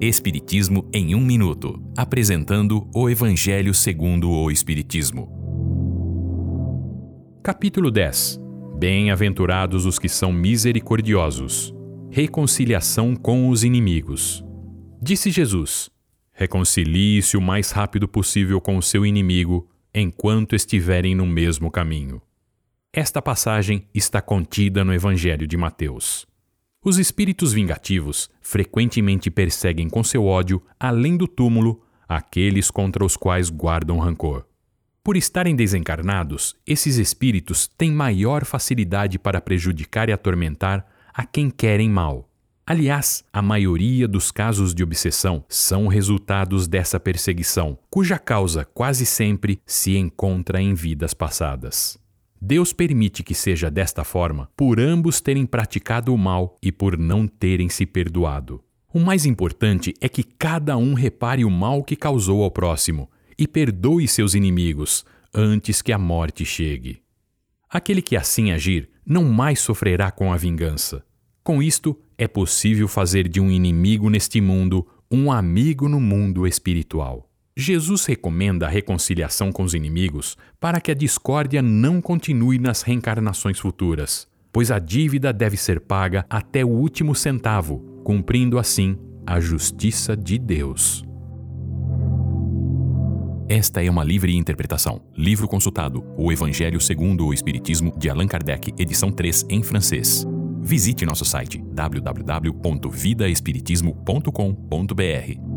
Espiritismo em um minuto, apresentando o Evangelho segundo o Espiritismo. Capítulo 10. Bem-aventurados os que são misericordiosos. Reconciliação com os inimigos. Disse Jesus: Reconcilie-se o mais rápido possível com o seu inimigo enquanto estiverem no mesmo caminho. Esta passagem está contida no Evangelho de Mateus. Os espíritos vingativos frequentemente perseguem com seu ódio, além do túmulo, aqueles contra os quais guardam rancor. Por estarem desencarnados, esses espíritos têm maior facilidade para prejudicar e atormentar a quem querem mal. Aliás, a maioria dos casos de obsessão são resultados dessa perseguição, cuja causa quase sempre se encontra em vidas passadas. Deus permite que seja desta forma por ambos terem praticado o mal e por não terem se perdoado. O mais importante é que cada um repare o mal que causou ao próximo e perdoe seus inimigos antes que a morte chegue. Aquele que assim agir não mais sofrerá com a vingança. Com isto, é possível fazer de um inimigo neste mundo um amigo no mundo espiritual. Jesus recomenda a reconciliação com os inimigos para que a discórdia não continue nas reencarnações futuras, pois a dívida deve ser paga até o último centavo, cumprindo assim a justiça de Deus. Esta é uma livre interpretação. Livro consultado: O Evangelho segundo o Espiritismo, de Allan Kardec, edição 3, em francês. Visite nosso site www.vidaespiritismo.com.br.